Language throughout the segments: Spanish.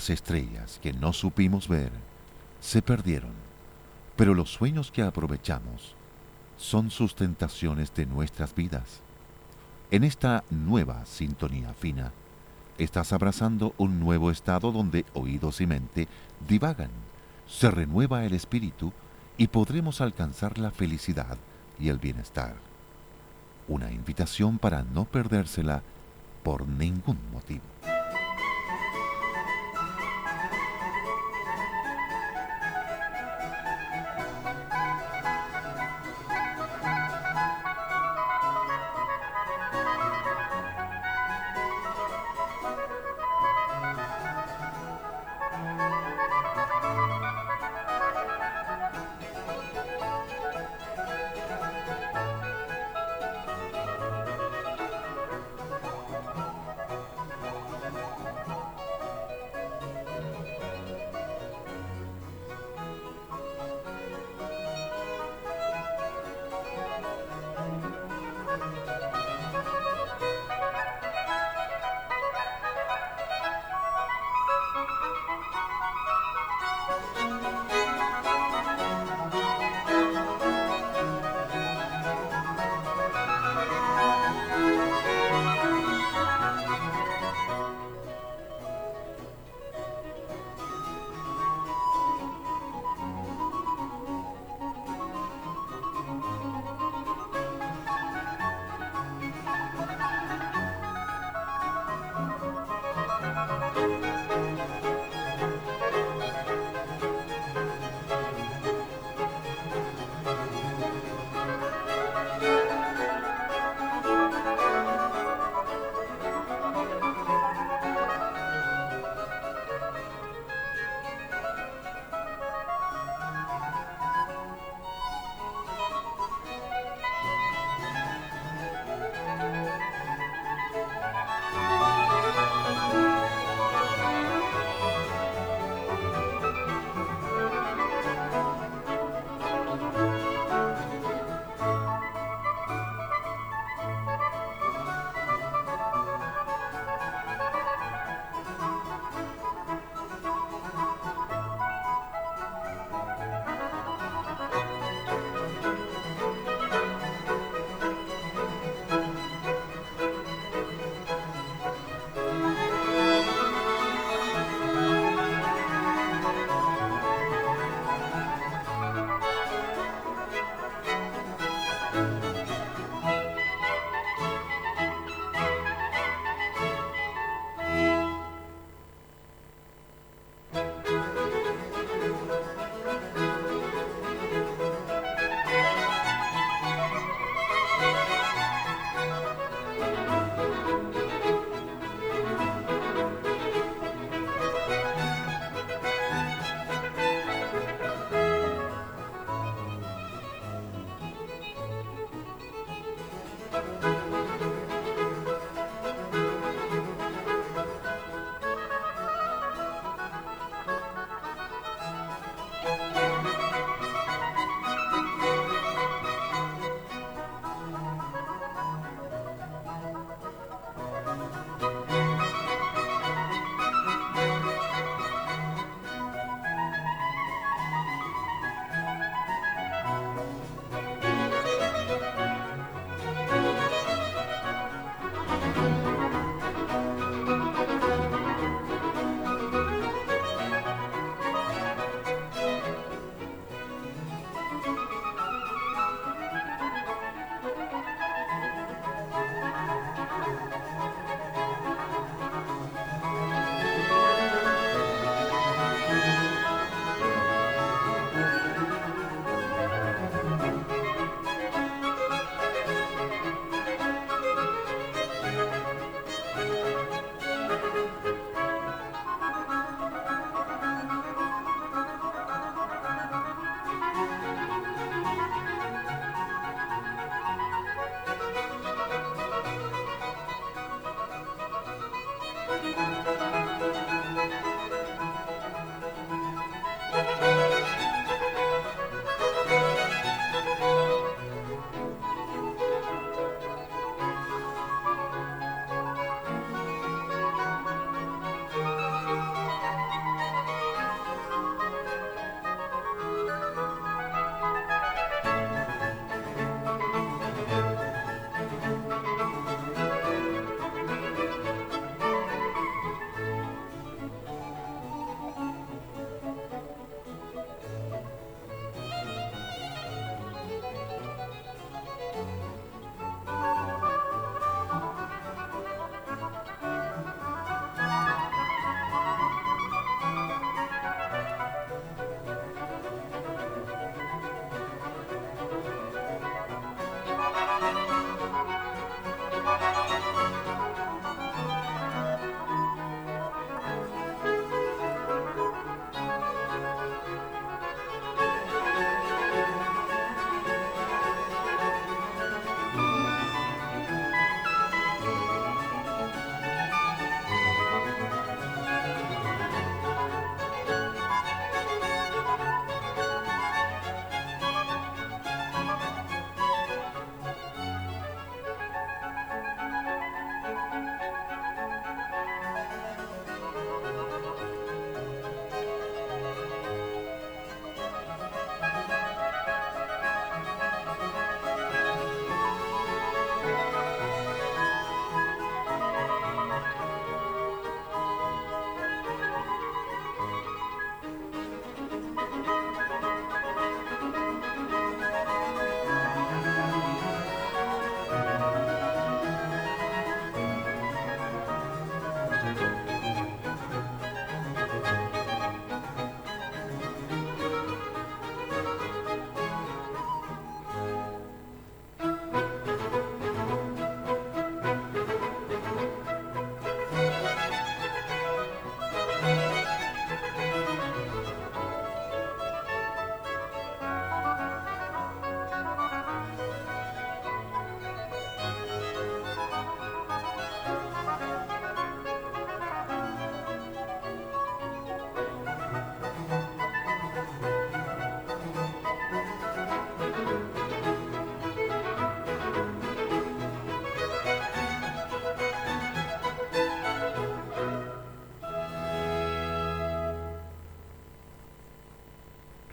Las estrellas que no supimos ver se perdieron, pero los sueños que aprovechamos son sustentaciones de nuestras vidas. En esta nueva sintonía fina, estás abrazando un nuevo estado donde oídos y mente divagan, se renueva el espíritu y podremos alcanzar la felicidad y el bienestar. Una invitación para no perdérsela por ningún motivo.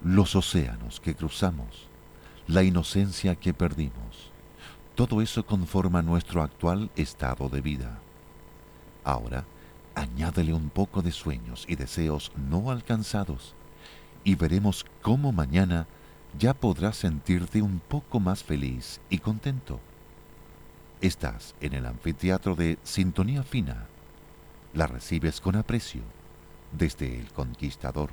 Los océanos que cruzamos, la inocencia que perdimos. Todo eso conforma nuestro actual estado de vida. Ahora, añádele un poco de sueños y deseos no alcanzados y veremos cómo mañana ya podrás sentirte un poco más feliz y contento. Estás en el anfiteatro de Sintonía Fina. La recibes con aprecio desde El Conquistador.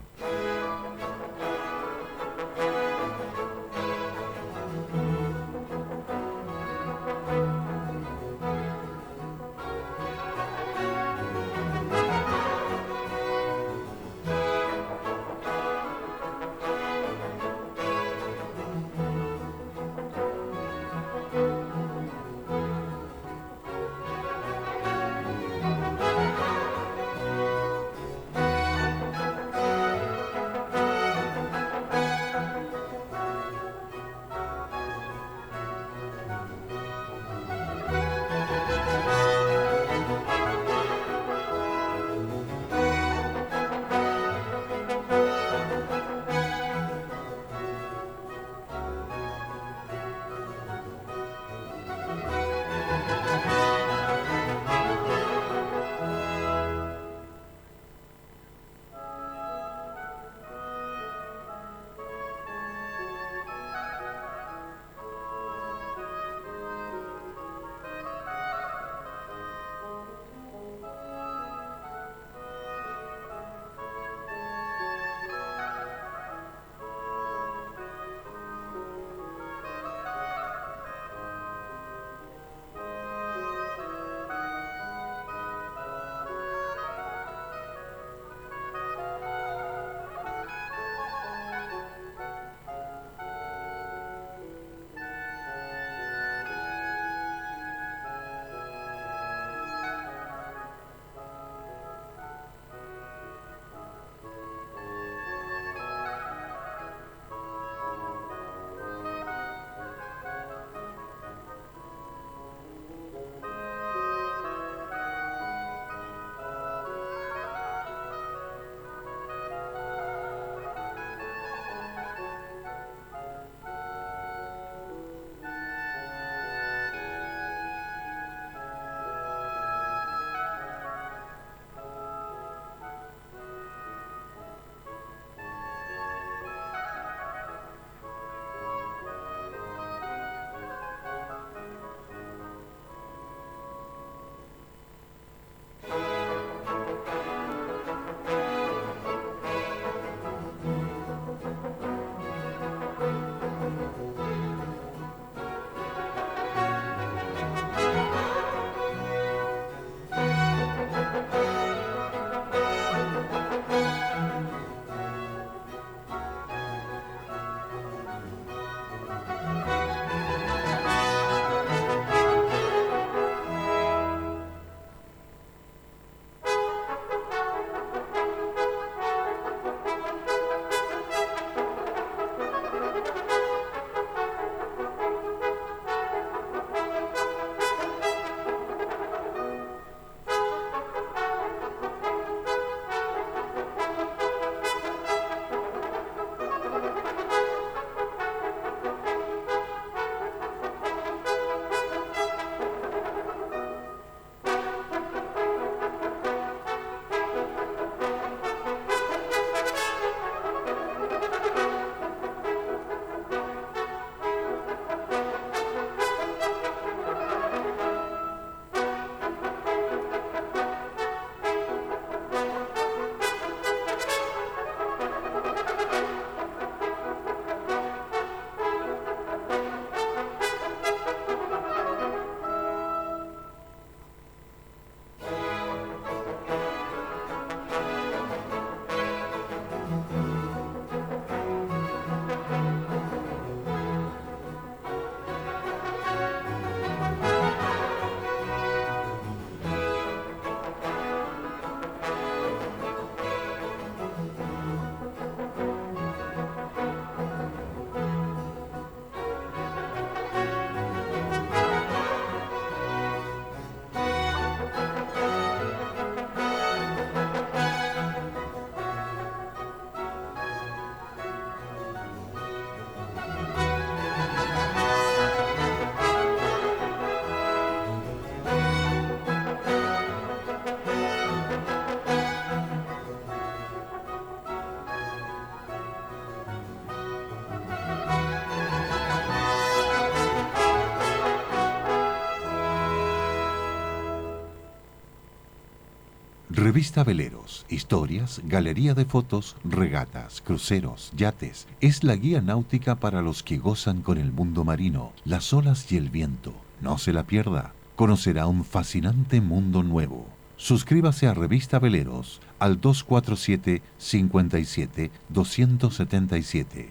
Revista Veleros, historias, galería de fotos, regatas, cruceros, yates. Es la guía náutica para los que gozan con el mundo marino, las olas y el viento. No se la pierda. Conocerá un fascinante mundo nuevo. Suscríbase a Revista Veleros al 247 57 277.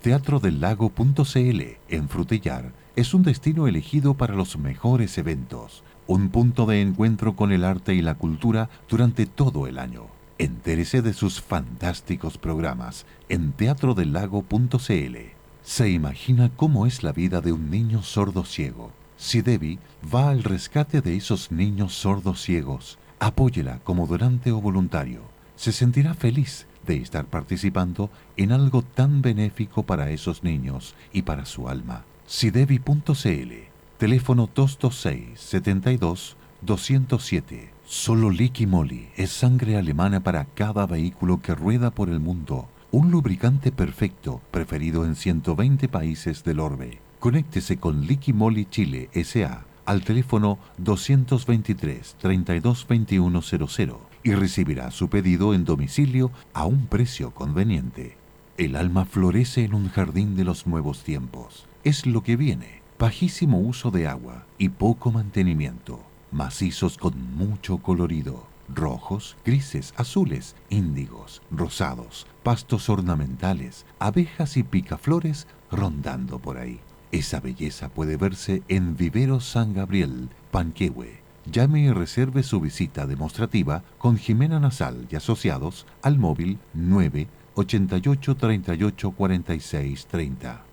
Teatro en Frutillar es un destino elegido para los mejores eventos un punto de encuentro con el arte y la cultura durante todo el año. Entérese de sus fantásticos programas en teatrodelago.cl. Se imagina cómo es la vida de un niño sordo ciego. Si Debbie va al rescate de esos niños sordos ciegos, apóyela como donante o voluntario. Se sentirá feliz de estar participando en algo tan benéfico para esos niños y para su alma. Sidevi.cl Teléfono 226-72-207. Solo Liqui Moly es sangre alemana para cada vehículo que rueda por el mundo. Un lubricante perfecto, preferido en 120 países del orbe. Conéctese con Liqui Moly Chile S.A. al teléfono 223-322100 y recibirá su pedido en domicilio a un precio conveniente. El alma florece en un jardín de los nuevos tiempos. Es lo que viene bajísimo uso de agua y poco mantenimiento, macizos con mucho colorido, rojos, grises, azules, índigos, rosados, pastos ornamentales, abejas y picaflores rondando por ahí. Esa belleza puede verse en Vivero San Gabriel, Panquehue. Llame y reserve su visita demostrativa con Jimena Nasal y asociados al móvil 9 88 38 46 30.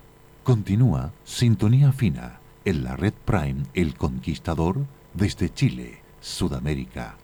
Continúa Sintonía Fina en la red Prime El Conquistador desde Chile, Sudamérica.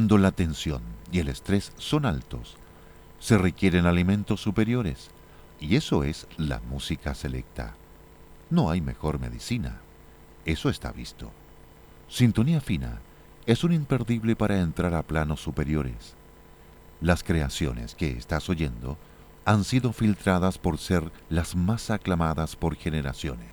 Cuando la tensión y el estrés son altos, se requieren alimentos superiores, y eso es la música selecta. No hay mejor medicina. Eso está visto. Sintonía fina es un imperdible para entrar a planos superiores. Las creaciones que estás oyendo han sido filtradas por ser las más aclamadas por generaciones.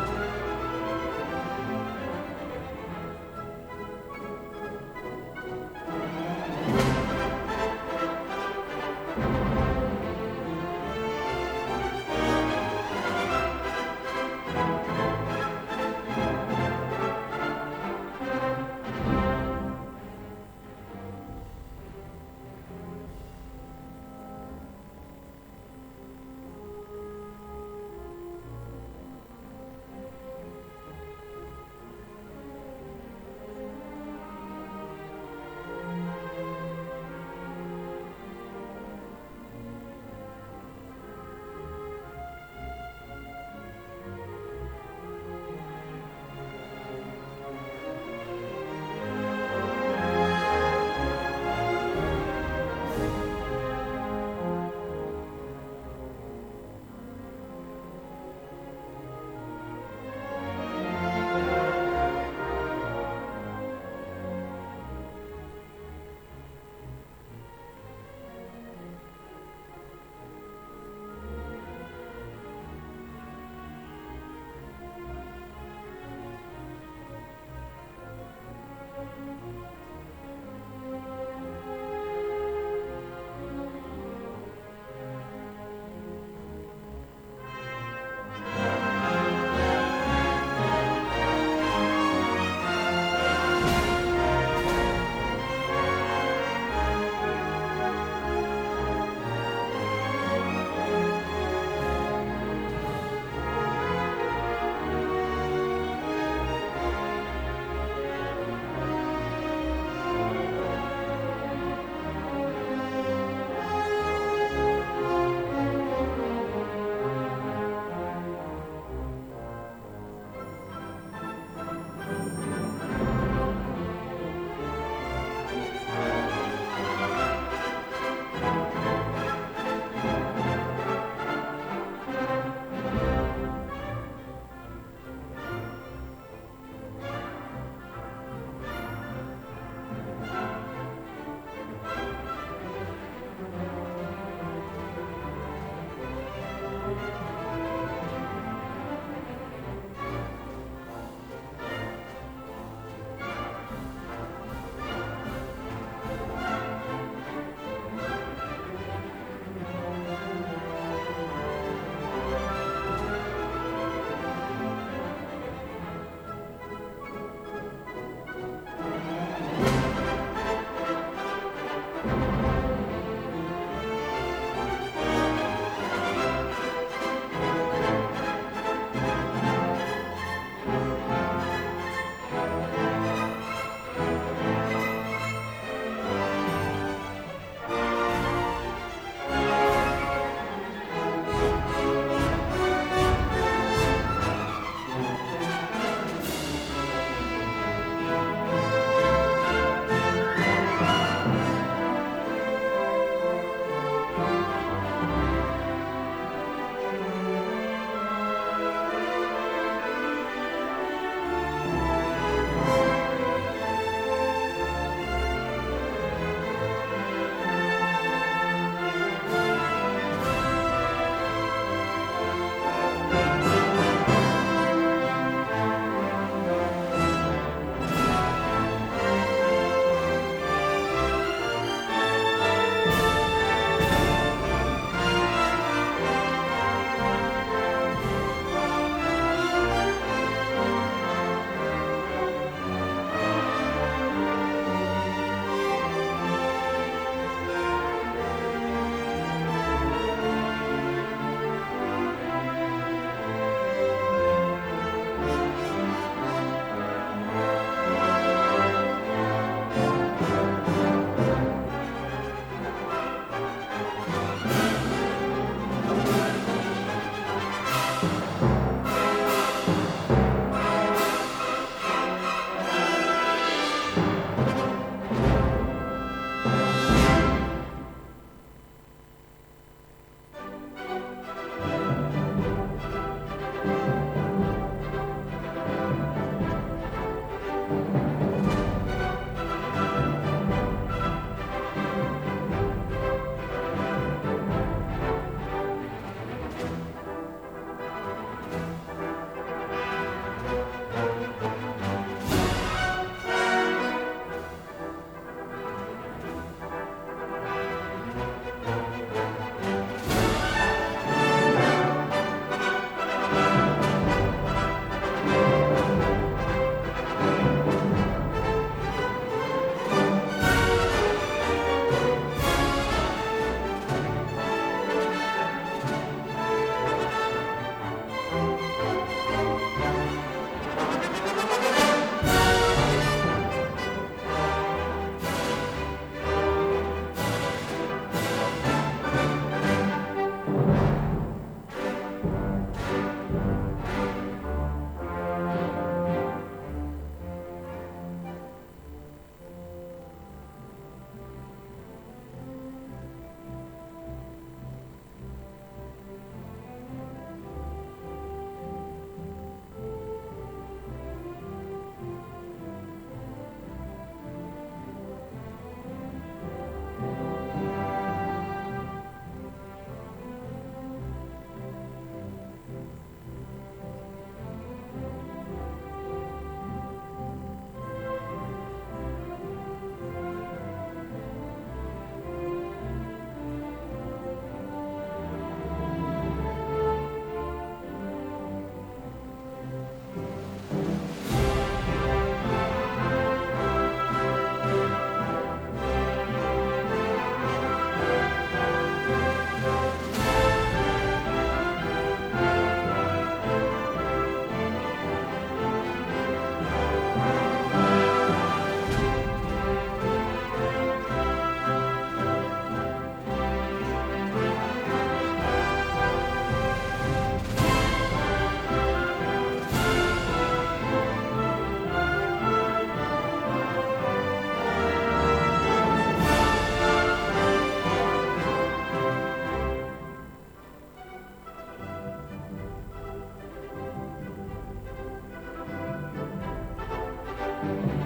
Bye.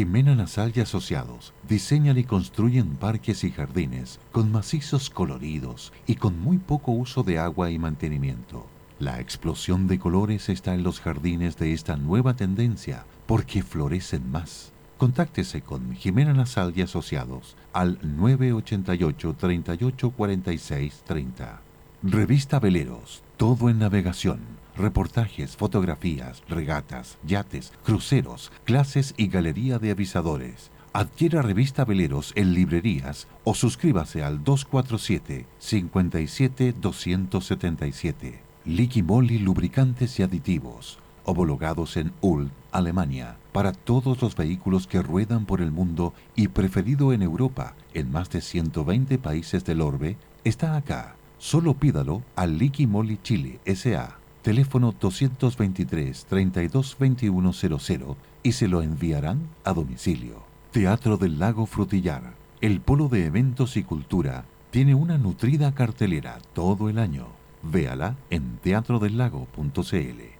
Jimena Nasal y Asociados diseñan y construyen parques y jardines con macizos coloridos y con muy poco uso de agua y mantenimiento. La explosión de colores está en los jardines de esta nueva tendencia porque florecen más. Contáctese con Jimena Nasal y Asociados al 988 38 46 30. Revista Veleros, todo en navegación reportajes, fotografías, regatas, yates, cruceros, clases y galería de avisadores. Adquiera revista Veleros en librerías o suscríbase al 247 57 277. Liqui Moly Lubricantes y Aditivos, homologados en Ulm, Alemania, para todos los vehículos que ruedan por el mundo y preferido en Europa, en más de 120 países del orbe, está acá. Solo pídalo al Liqui Moly Chile S.A teléfono 223-322100 y se lo enviarán a domicilio. Teatro del Lago Frutillar, el polo de eventos y cultura, tiene una nutrida cartelera todo el año. Véala en teatrodelago.cl.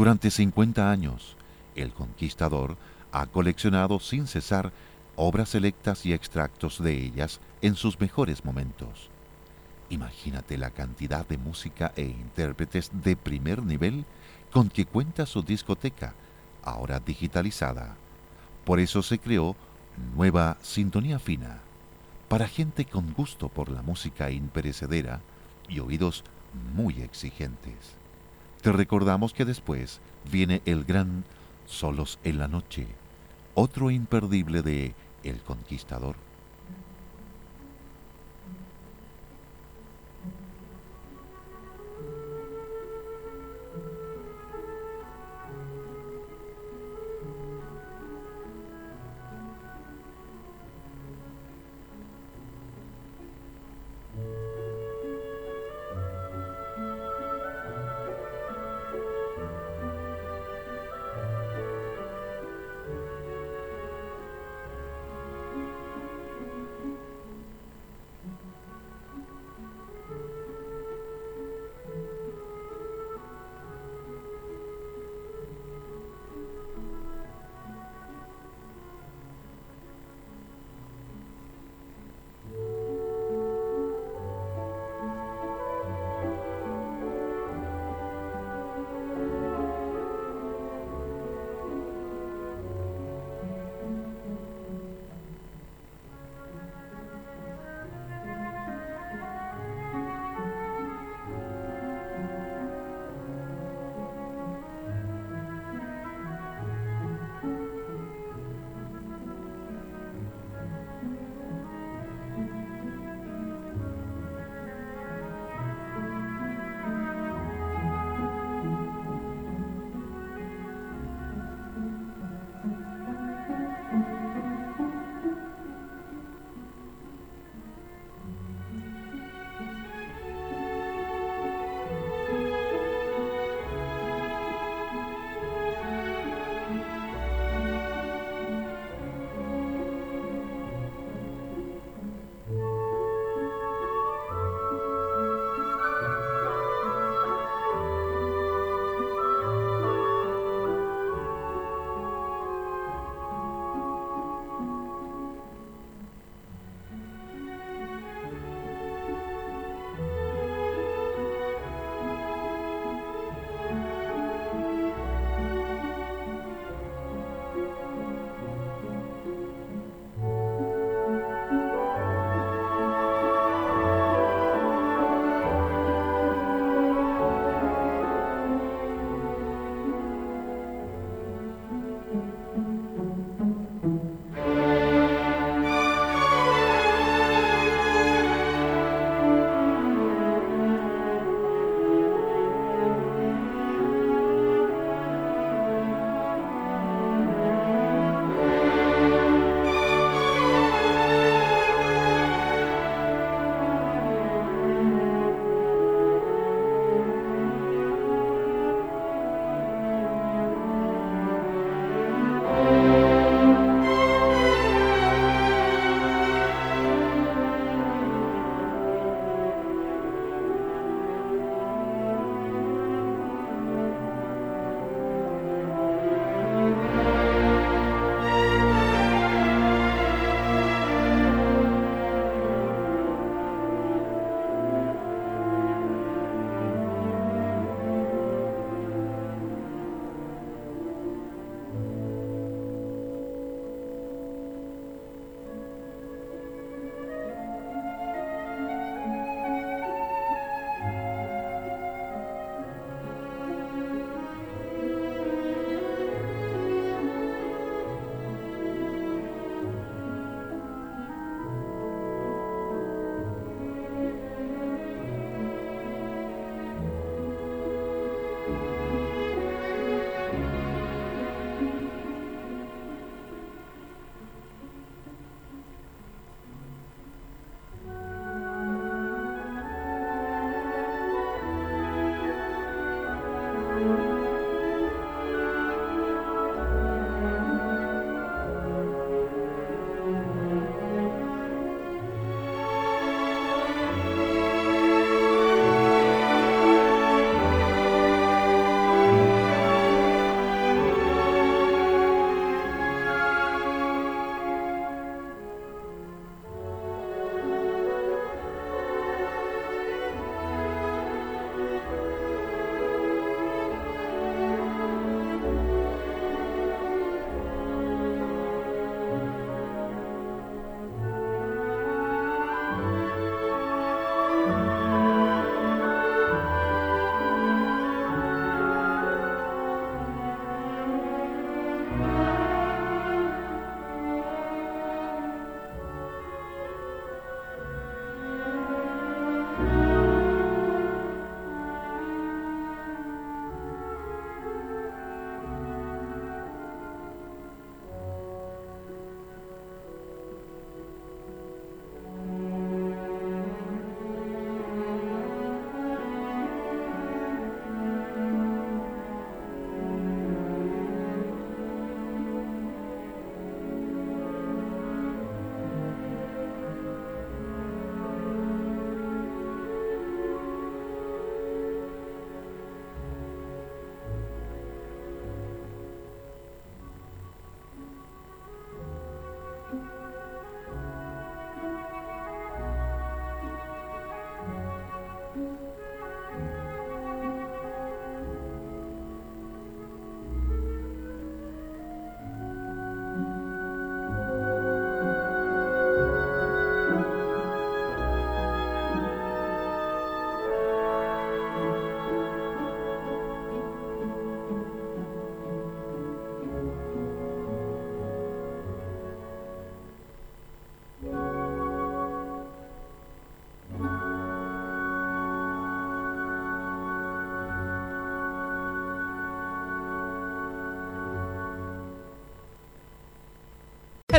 Durante 50 años, el conquistador ha coleccionado sin cesar obras selectas y extractos de ellas en sus mejores momentos. Imagínate la cantidad de música e intérpretes de primer nivel con que cuenta su discoteca, ahora digitalizada. Por eso se creó Nueva Sintonía Fina, para gente con gusto por la música imperecedera y oídos muy exigentes. Te recordamos que después viene el gran Solos en la Noche, otro imperdible de El Conquistador.